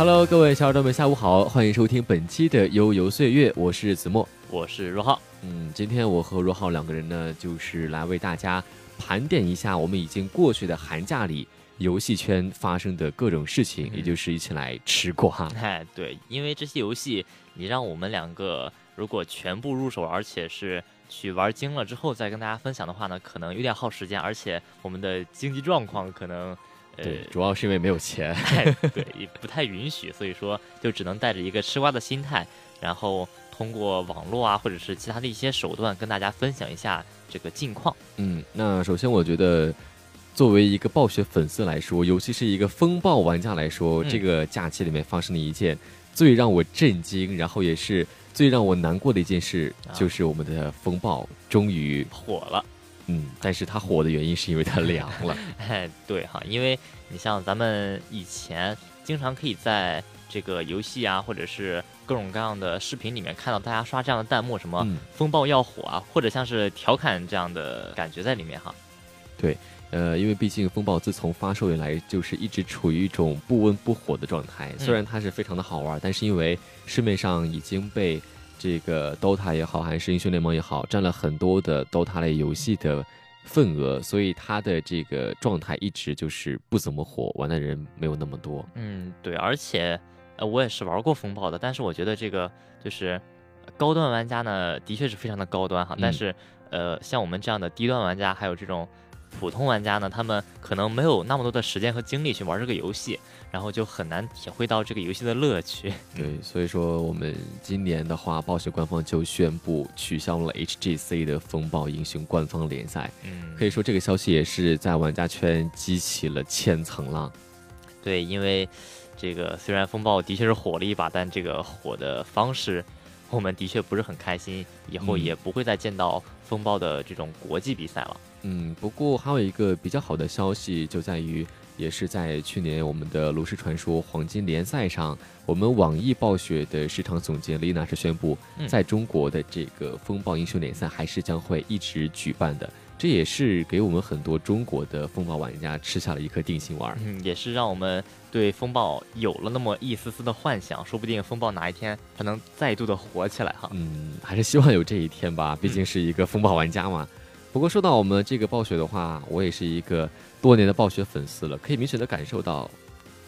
Hello，各位小耳朵们，下午好，欢迎收听本期的悠悠岁月，我是子墨，我是若浩。嗯，今天我和若浩两个人呢，就是来为大家盘点一下我们已经过去的寒假里游戏圈发生的各种事情，也就是一起来吃瓜。哎，对，因为这些游戏，你让我们两个如果全部入手，而且是去玩精了之后再跟大家分享的话呢，可能有点耗时间，而且我们的经济状况可能。对，主要是因为没有钱，对，也不太允许，所以说就只能带着一个吃瓜的心态，然后通过网络啊，或者是其他的一些手段跟大家分享一下这个近况。嗯，那首先我觉得，作为一个暴雪粉丝来说，尤其是一个风暴玩家来说，这个假期里面发生的一件最让我震惊，然后也是最让我难过的一件事，就是我们的风暴终于火了。嗯，但是它火的原因是因为它凉了。哎，对哈，因为你像咱们以前经常可以在这个游戏啊，或者是各种各样的视频里面看到大家刷这样的弹幕，什么风暴要火啊，或者像是调侃这样的感觉在里面哈。对，呃，因为毕竟风暴自从发售以来就是一直处于一种不温不火的状态，虽然它是非常的好玩，但是因为市面上已经被。这个 DOTA 也好，还是英雄联盟也好，占了很多的 DOTA 类游戏的份额，所以它的这个状态一直就是不怎么火，玩的人没有那么多。嗯，对，而且呃，我也是玩过风暴的，但是我觉得这个就是高端玩家呢，的确是非常的高端哈，但是呃，像我们这样的低端玩家，还有这种。普通玩家呢，他们可能没有那么多的时间和精力去玩这个游戏，然后就很难体会到这个游戏的乐趣。对，所以说我们今年的话，暴雪官方就宣布取消了 HGC 的风暴英雄官方联赛。嗯，可以说这个消息也是在玩家圈激起了千层浪。对，因为这个虽然风暴的确是火了一把，但这个火的方式，我们的确不是很开心，以后也不会再见到风暴的这种国际比赛了。嗯，不过还有一个比较好的消息，就在于也是在去年我们的炉石传说黄金联赛上，我们网易暴雪的市场总监丽娜是宣布，在中国的这个风暴英雄联赛还是将会一直举办的，这也是给我们很多中国的风暴玩家吃下了一颗定心丸，嗯，也是让我们对风暴有了那么一丝丝的幻想，说不定风暴哪一天它能再度的火起来哈。嗯，还是希望有这一天吧，毕竟是一个风暴玩家嘛。不过说到我们这个暴雪的话，我也是一个多年的暴雪粉丝了，可以明显的感受到，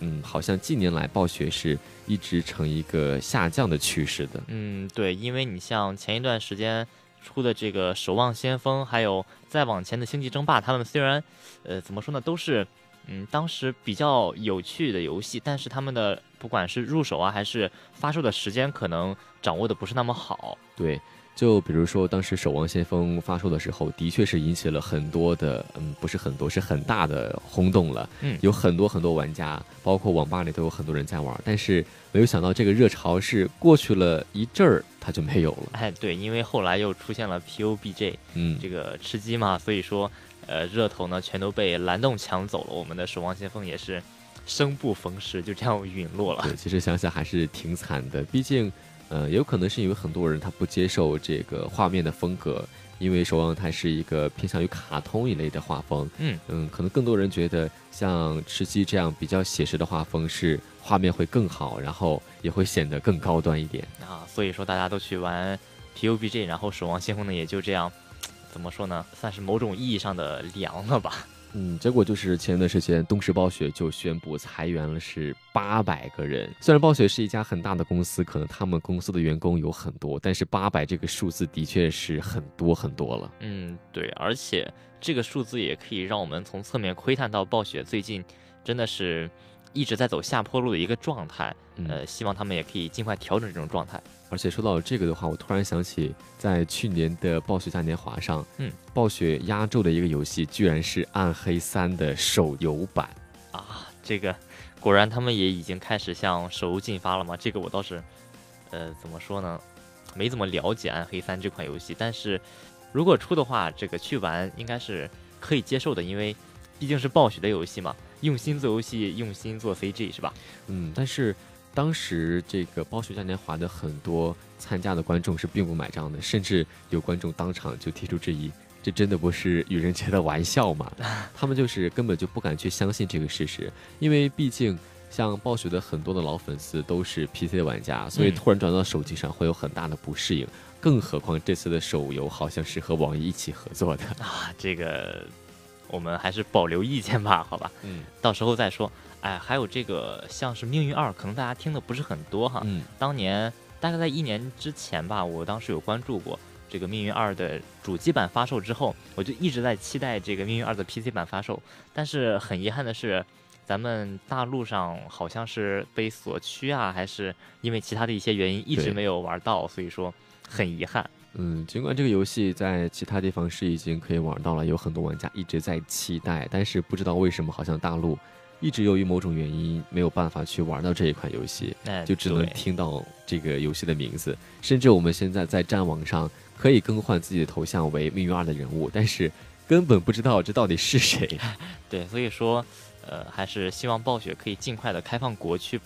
嗯，好像近年来暴雪是一直呈一个下降的趋势的。嗯，对，因为你像前一段时间出的这个《守望先锋》，还有再往前的《星际争霸》，他们虽然，呃，怎么说呢，都是嗯当时比较有趣的游戏，但是他们的不管是入手啊，还是发售的时间，可能掌握的不是那么好。对。就比如说，当时《守望先锋》发售的时候，的确是引起了很多的，嗯，不是很多，是很大的轰动了。嗯，有很多很多玩家，包括网吧里都有很多人在玩。但是没有想到，这个热潮是过去了一阵儿，它就没有了。哎，对，因为后来又出现了 PUBG，嗯，这个吃鸡嘛，所以说，呃，热头呢全都被蓝洞抢走了。我们的《守望先锋》也是生不逢时，就这样陨落了。对，其实想想还是挺惨的，毕竟。呃，有可能是因为很多人他不接受这个画面的风格，因为守望它是一个偏向于卡通一类的画风。嗯嗯，可能更多人觉得像吃鸡这样比较写实的画风是画面会更好，然后也会显得更高端一点啊。所以说大家都去玩 PUBG，然后守望先锋呢也就这样，怎么说呢，算是某种意义上的凉了吧。嗯，结果就是前一段时间，东石暴雪就宣布裁员了，是八百个人。虽然暴雪是一家很大的公司，可能他们公司的员工有很多，但是八百这个数字的确是很多很多了。嗯，对，而且这个数字也可以让我们从侧面窥探到暴雪最近真的是。一直在走下坡路的一个状态，呃，希望他们也可以尽快调整这种状态。而且说到这个的话，我突然想起，在去年的暴雪嘉年华上，嗯，暴雪压轴的一个游戏居然是《暗黑三》的手游版啊！这个果然他们也已经开始向手游进发了吗？这个我倒是，呃，怎么说呢？没怎么了解《暗黑三》这款游戏，但是如果出的话，这个去玩应该是可以接受的，因为毕竟是暴雪的游戏嘛。用心做游戏，用心做 CG 是吧？嗯，但是当时这个暴雪嘉年华的很多参加的观众是并不买账的，甚至有观众当场就提出质疑：这真的不是愚人节的玩笑吗？他们就是根本就不敢去相信这个事实，因为毕竟像暴雪的很多的老粉丝都是 PC 的玩家，所以突然转到手机上会有很大的不适应。更何况这次的手游好像是和网易一起合作的啊，这个我们还是保留意见吧，好吧？嗯，到时候再说。哎，还有这个像是《命运二》，可能大家听的不是很多哈。嗯。当年大概在一年之前吧，我当时有关注过这个《命运二》的主机版发售之后，我就一直在期待这个《命运二》的 PC 版发售。但是很遗憾的是，咱们大陆上好像是被锁区啊，还是因为其他的一些原因，一直没有玩到，所以说。很遗憾，嗯，尽管这个游戏在其他地方是已经可以玩到了，有很多玩家一直在期待，但是不知道为什么，好像大陆一直由于某种原因没有办法去玩到这一款游戏，就只能听到这个游戏的名字。甚至我们现在在战网上可以更换自己的头像为命运二的人物，但是根本不知道这到底是谁。对，所以说，呃，还是希望暴雪可以尽快的开放国区。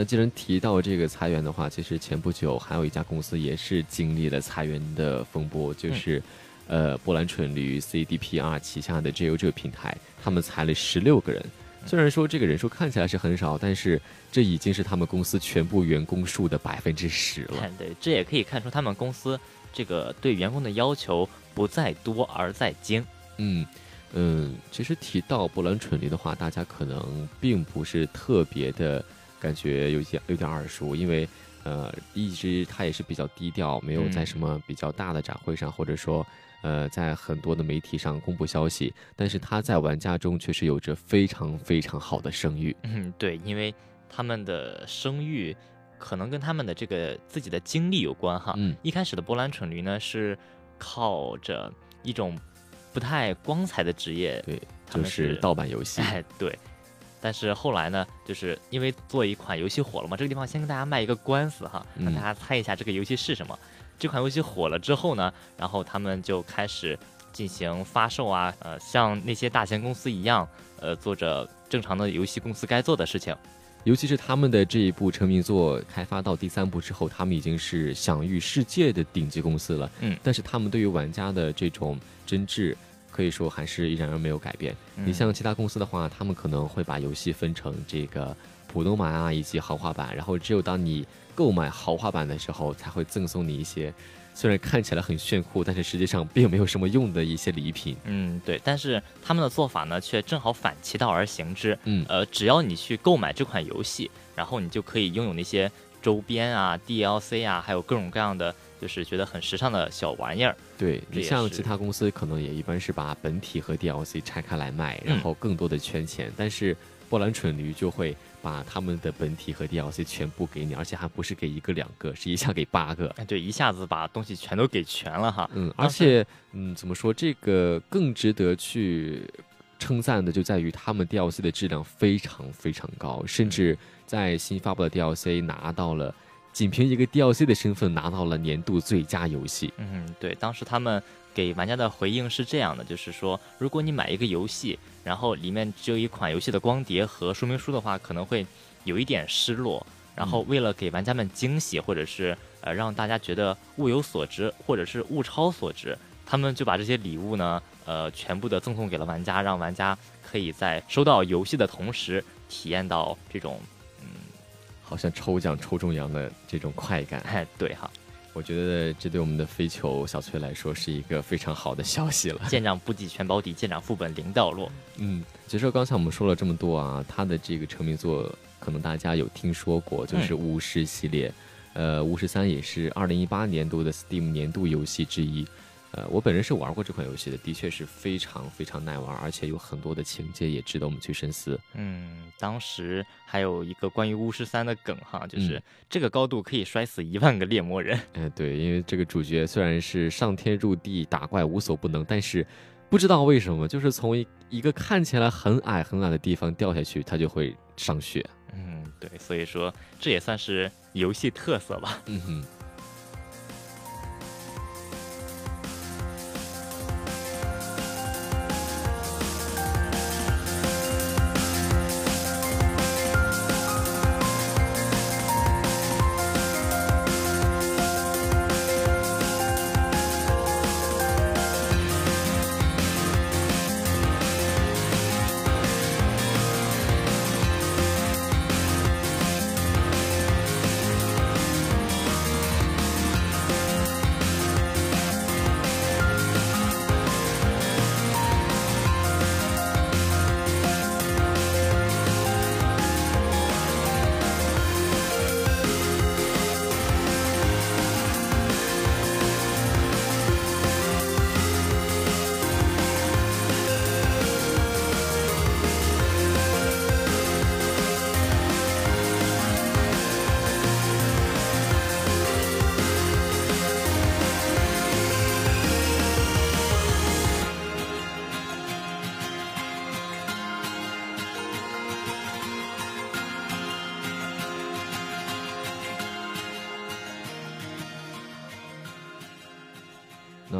那既然提到这个裁员的话，其实前不久还有一家公司也是经历了裁员的风波，就是，呃，波兰蠢驴 CDPR 旗下的 JO 这个平台，他们裁了十六个人。虽然说这个人数看起来是很少，但是这已经是他们公司全部员工数的百分之十了。对，这也可以看出他们公司这个对员工的要求不在多而在精。嗯嗯，其实提到波兰蠢驴的话，大家可能并不是特别的。感觉有些有点耳熟，因为，呃，一直他也是比较低调，没有在什么比较大的展会上，或者说，呃，在很多的媒体上公布消息。但是他在玩家中却是有着非常非常好的声誉。嗯，对，因为他们的声誉可能跟他们的这个自己的经历有关哈。嗯。一开始的波兰蠢驴呢是靠着一种不太光彩的职业，对，就是盗版游戏。哎，对。但是后来呢，就是因为做一款游戏火了嘛，这个地方先跟大家卖一个官司哈，让大家猜一下这个游戏是什么。这款游戏火了之后呢，然后他们就开始进行发售啊，呃，像那些大型公司一样，呃，做着正常的游戏公司该做的事情。尤其是他们的这一部成名作开发到第三部之后，他们已经是享誉世界的顶级公司了。嗯，但是他们对于玩家的这种真挚。可以说还是依然没有改变。你像其他公司的话，他们可能会把游戏分成这个普通版啊，以及豪华版。然后只有当你购买豪华版的时候，才会赠送你一些虽然看起来很炫酷，但是实际上并没有什么用的一些礼品。嗯，对。但是他们的做法呢，却正好反其道而行之。嗯，呃，只要你去购买这款游戏，然后你就可以拥有那些周边啊、DLC 啊，还有各种各样的。就是觉得很时尚的小玩意儿。对你像其他公司可能也一般是把本体和 DLC 拆开来卖，然后更多的圈钱。但是波兰蠢驴就会把他们的本体和 DLC 全部给你，而且还不是给一个两个，是一下给八个。哎，对，一下子把东西全都给全了哈。嗯，而且嗯，怎么说这个更值得去称赞的就在于他们 DLC 的质量非常非常高，甚至在新发布的 DLC 拿到了。仅凭一个 DLC 的身份拿到了年度最佳游戏。嗯，对，当时他们给玩家的回应是这样的，就是说，如果你买一个游戏，然后里面只有一款游戏的光碟和说明书的话，可能会有一点失落。然后为了给玩家们惊喜，或者是呃让大家觉得物有所值，或者是物超所值，他们就把这些礼物呢，呃，全部的赠送给了玩家，让玩家可以在收到游戏的同时体验到这种嗯。好像抽奖抽中奖的这种快感，哎，对哈，我觉得这对我们的飞球小崔来说是一个非常好的消息了。舰长不计全保底，舰长副本零掉落。嗯，其实刚才我们说了这么多啊，他的这个成名作可能大家有听说过，就是巫师系列。呃，巫师三也是二零一八年度的 Steam 年度游戏之一。呃，我本人是玩过这款游戏的，的确是非常非常耐玩，而且有很多的情节也值得我们去深思。嗯，当时还有一个关于巫师三的梗哈，就是这个高度可以摔死一万个猎魔人。哎，对，因为这个主角虽然是上天入地打怪无所不能，但是不知道为什么，就是从一一个看起来很矮很矮的地方掉下去，他就会上血。嗯，对，所以说这也算是游戏特色吧。嗯哼。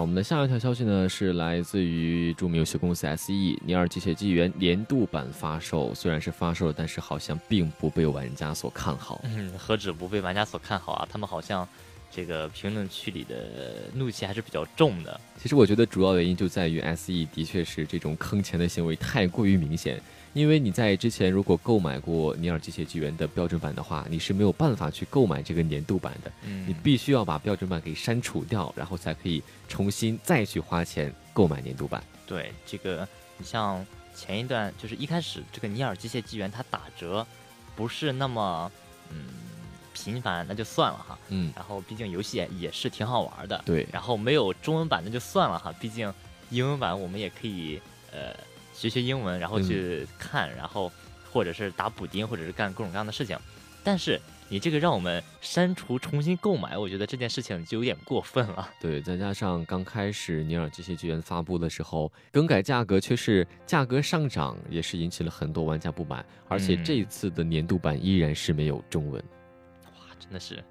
我们的下一条消息呢，是来自于著名游戏公司 SE《尼尔：机械纪元》年度版发售，虽然是发售了，但是好像并不被玩家所看好。嗯，何止不被玩家所看好啊，他们好像这个评论区里的怒气还是比较重的。其实我觉得主要原因就在于 SE 的确是这种坑钱的行为太过于明显。因为你在之前如果购买过《尼尔：机械纪元》的标准版的话，你是没有办法去购买这个年度版的。嗯，你必须要把标准版给删除掉，然后才可以重新再去花钱购买年度版。对这个，你像前一段就是一开始这个《尼尔：机械纪元》它打折不是那么嗯频繁，那就算了哈。嗯，然后毕竟游戏也是挺好玩的。对。然后没有中文版那就算了哈，毕竟英文版我们也可以呃。学学英文，然后去看，然后或者是打补丁，或者是干各种各样的事情。但是你这个让我们删除重新购买，我觉得这件事情就有点过分了。对，再加上刚开始《尼尔：机械纪元》发布的时候，更改价格却是价格上涨，也是引起了很多玩家不满。而且这一次的年度版依然是没有中文。哇，真的是，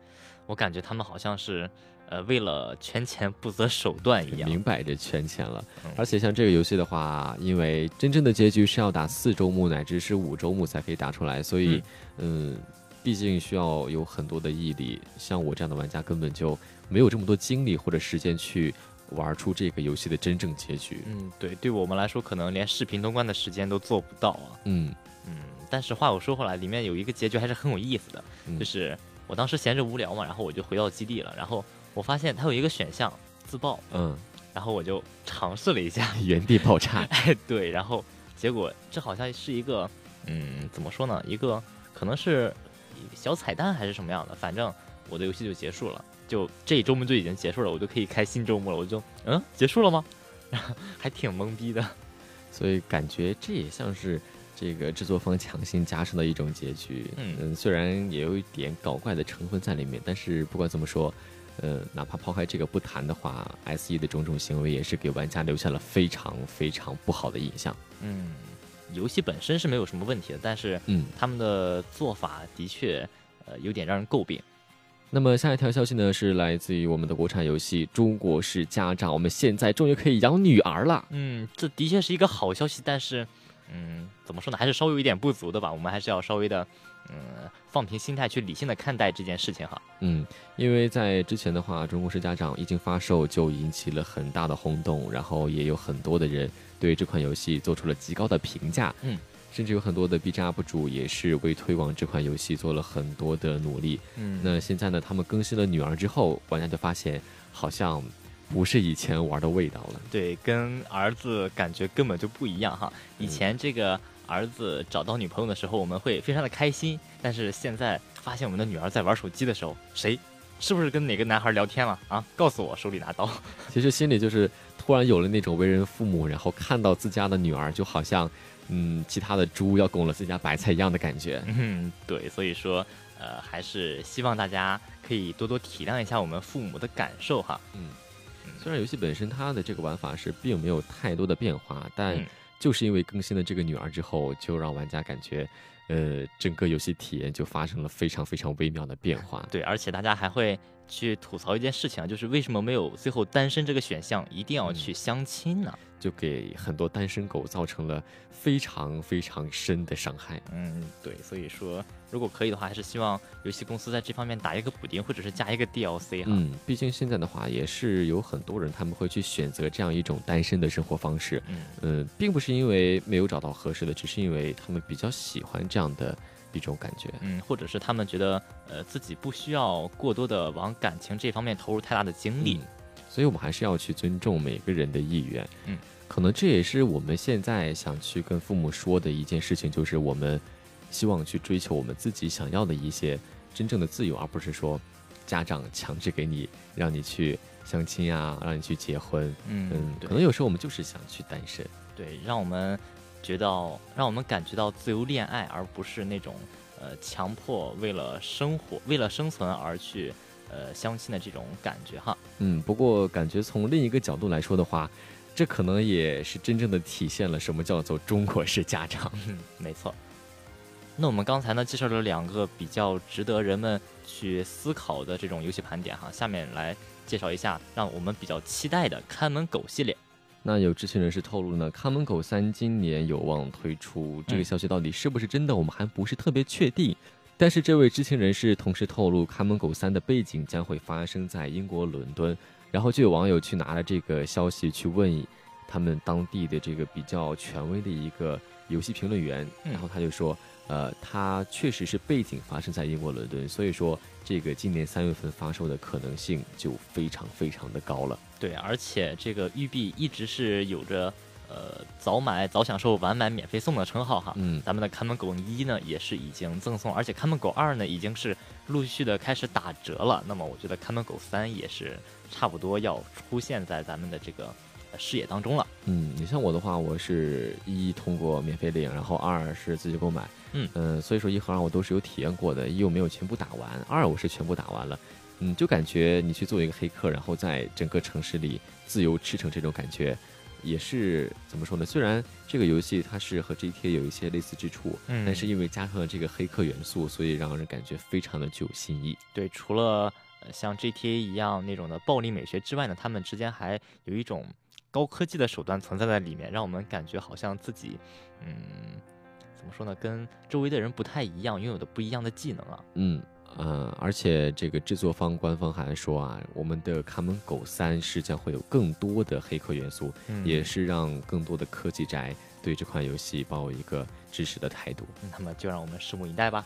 我感觉他们好像是。呃，为了圈钱不择手段一样，明摆着圈钱了。而且像这个游戏的话，因为真正的结局是要打四周目乃至是五周目才可以打出来，所以，嗯，毕竟需要有很多的毅力。像我这样的玩家根本就没有这么多精力或者时间去玩出这个游戏的真正结局。嗯，对，对我们来说，可能连视频通关的时间都做不到啊。嗯嗯，但是话又说回来，里面有一个结局还是很有意思的，就是我当时闲着无聊嘛，然后我就回到基地了，然后。我发现它有一个选项自爆，嗯，然后我就尝试了一下，原地爆炸，哎，对，然后结果这好像是一个，嗯，怎么说呢？一个可能是小彩蛋还是什么样的，反正我的游戏就结束了，就这一周末就已经结束了，我就可以开新周末了，我就嗯，结束了吗？还挺懵逼的，所以感觉这也像是这个制作方强行加上的一种结局，嗯，虽然也有一点搞怪的成分在里面，但是不管怎么说。呃，哪怕抛开这个不谈的话，S E 的种种行为也是给玩家留下了非常非常不好的印象。嗯，游戏本身是没有什么问题的，但是嗯，他们的做法的确呃有点让人诟病。那么下一条消息呢，是来自于我们的国产游戏《中国式家长》，我们现在终于可以养女儿了。嗯，这的确是一个好消息，但是嗯，怎么说呢，还是稍微有一点不足的吧。我们还是要稍微的。嗯，放平心态去理性的看待这件事情哈。嗯，因为在之前的话，《中国式家长》一经发售就引起了很大的轰动，然后也有很多的人对这款游戏做出了极高的评价。嗯，甚至有很多的 B 站 UP 主也是为推广这款游戏做了很多的努力。嗯，那现在呢，他们更新了女儿之后，玩家就发现好像不是以前玩的味道了。对，跟儿子感觉根本就不一样哈。以前这个。儿子找到女朋友的时候，我们会非常的开心。但是现在发现我们的女儿在玩手机的时候，谁是不是跟哪个男孩聊天了啊？告诉我，手里拿刀。其实心里就是突然有了那种为人父母，然后看到自家的女儿，就好像嗯，其他的猪要拱了自家白菜一样的感觉。嗯，对，所以说呃，还是希望大家可以多多体谅一下我们父母的感受哈。嗯，虽然游戏本身它的这个玩法是并没有太多的变化，但。就是因为更新了这个女儿之后，就让玩家感觉，呃，整个游戏体验就发生了非常非常微妙的变化。对，而且大家还会去吐槽一件事情啊，就是为什么没有最后单身这个选项，一定要去相亲呢？就给很多单身狗造成了非常非常深的伤害。嗯，对，所以说如果可以的话，还是希望游戏公司在这方面打一个补丁，或者是加一个 DLC 哈。嗯，毕竟现在的话，也是有很多人他们会去选择这样一种单身的生活方式。嗯，呃，并不是因为没有找到合适的，只是因为他们比较喜欢这样的一种感觉。嗯，或者是他们觉得呃自己不需要过多的往感情这方面投入太大的精力。所以我们还是要去尊重每个人的意愿。嗯。可能这也是我们现在想去跟父母说的一件事情，就是我们希望去追求我们自己想要的一些真正的自由，而不是说家长强制给你让你去相亲啊，让你去结婚。嗯，可能有时候我们就是想去单身。对，让我们觉得，让我们感觉到自由恋爱，而不是那种呃强迫为了生活、为了生存而去呃相亲的这种感觉哈。嗯，不过感觉从另一个角度来说的话。这可能也是真正的体现了什么叫做中国式家长。嗯没错。那我们刚才呢介绍了两个比较值得人们去思考的这种游戏盘点哈，下面来介绍一下让我们比较期待的看门狗系列。那有知情人士透露呢，看门狗三今年有望推出，这个消息到底是不是真的，我们还不是特别确定。但是这位知情人士同时透露，看门狗三的背景将会发生在英国伦敦。然后就有网友去拿了这个消息去问他们当地的这个比较权威的一个游戏评论员，然后他就说，呃，他确实是背景发生在英国伦敦，所以说这个今年三月份发售的可能性就非常非常的高了。对，而且这个育碧一直是有着。呃，早买早享受，晚买免费送的称号哈。嗯，咱们的看门狗一呢也是已经赠送，而且看门狗二呢已经是陆续的开始打折了。那么我觉得看门狗三也是差不多要出现在咱们的这个视野当中了。嗯，你像我的话，我是一通过免费领，然后二是自己购买。嗯嗯，所以说一和二我都是有体验过的，一我没有全部打完，二我是全部打完了。嗯，就感觉你去做一个黑客，然后在整个城市里自由驰骋这种感觉。也是怎么说呢？虽然这个游戏它是和 GTA 有一些类似之处，嗯，但是因为加上了这个黑客元素，所以让人感觉非常的具有新意。对，除了像 GTA 一样那种的暴力美学之外呢，他们之间还有一种高科技的手段存在在里面，让我们感觉好像自己，嗯，怎么说呢？跟周围的人不太一样，拥有的不一样的技能啊。嗯。嗯，而且这个制作方官方还说啊，我们的《看门狗三》是将会有更多的黑客元素，也是让更多的科技宅对这款游戏抱有一个支持的态度。那么就让我们拭目以待吧。